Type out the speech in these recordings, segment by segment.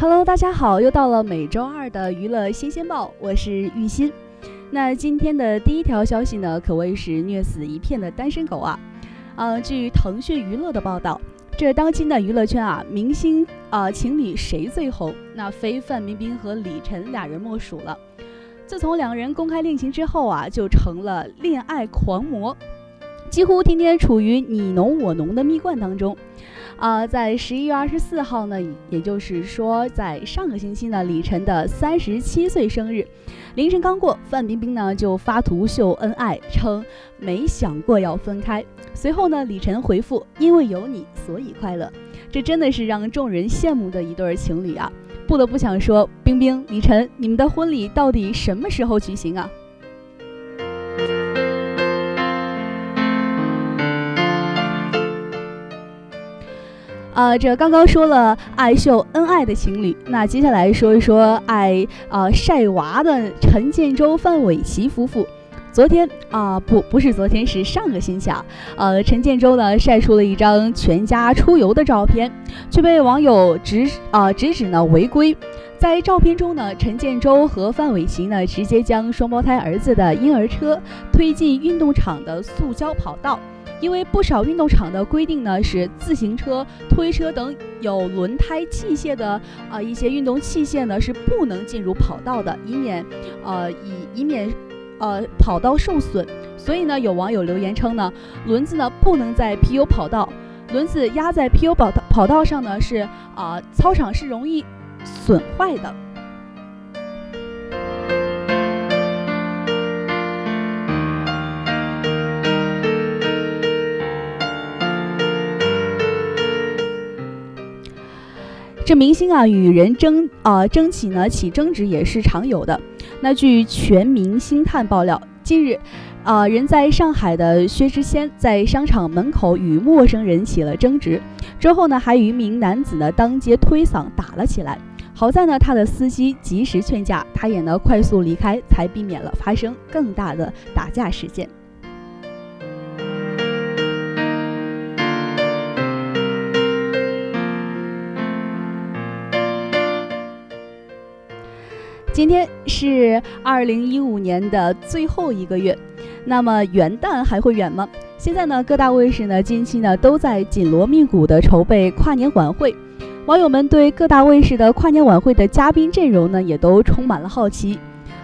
Hello，大家好，又到了每周二的娱乐新鲜报，我是玉鑫。那今天的第一条消息呢，可谓是虐死一片的单身狗啊。呃，据腾讯娱乐的报道。这当今的娱乐圈啊，明星啊情侣谁最红？那非范冰冰和李晨俩人莫属了。自从两人公开恋情之后啊，就成了恋爱狂魔，几乎天天处于你侬我侬的蜜罐当中。啊，在十一月二十四号呢，也就是说在上个星期呢，李晨的三十七岁生日。凌晨刚过，范冰冰呢就发图秀恩爱，称没想过要分开。随后呢，李晨回复：“因为有你，所以快乐。”这真的是让众人羡慕的一对情侣啊！不得不想说，冰冰、李晨，你们的婚礼到底什么时候举行啊？啊，这刚刚说了爱秀恩爱的情侣，那接下来说一说爱啊晒娃的陈建州、范玮琪夫妇。昨天啊，不，不是昨天，是上个星期啊。呃，陈建州呢晒出了一张全家出游的照片，却被网友指啊直指呢违规。在照片中呢，陈建州和范玮琪呢直接将双胞胎儿子的婴儿车推进运动场的塑胶跑道。因为不少运动场的规定呢，是自行车、推车等有轮胎器械的啊一些运动器械呢是不能进入跑道的，以免呃以以免呃跑道受损。所以呢，有网友留言称呢，轮子呢不能在 PU 跑道，轮子压在 PU 跑道跑道上呢是啊操场是容易损坏的。这明星啊与人争啊争起呢起争执也是常有的。那据全民星探爆料，近日，啊人在上海的薛之谦在商场门口与陌生人起了争执，之后呢还与一名男子呢当街推搡打了起来。好在呢他的司机及时劝架，他也呢快速离开，才避免了发生更大的打架事件。今天是二零一五年的最后一个月，那么元旦还会远吗？现在呢，各大卫视呢近期呢都在紧锣密鼓的筹备跨年晚会，网友们对各大卫视的跨年晚会的嘉宾阵容呢也都充满了好奇。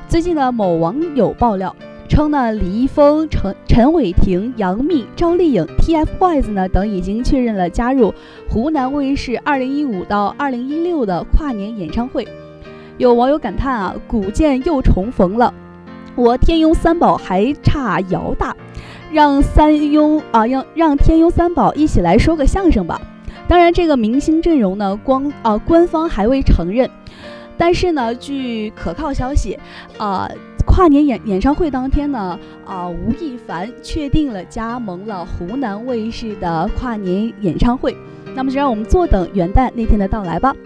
最近呢，某网友爆料称呢，李易峰、陈陈伟霆、杨幂、赵丽颖、TFBOYS 呢等已经确认了加入湖南卫视二零一五到二零一六的跨年演唱会。有网友感叹啊，古剑又重逢了，我天庸三宝还差姚大，让三庸啊，让让天庸三宝一起来说个相声吧。当然，这个明星阵容呢，光啊官方还未承认，但是呢，据可靠消息，啊，跨年演演唱会当天呢，啊，吴亦凡确定了加盟了湖南卫视的跨年演唱会。那么，就让我们坐等元旦那天的到来吧。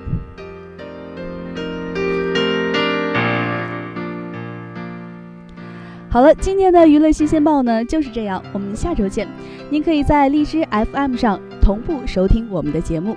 好了，今天的娱乐新鲜报呢就是这样，我们下周见。您可以在荔枝 FM 上同步收听我们的节目。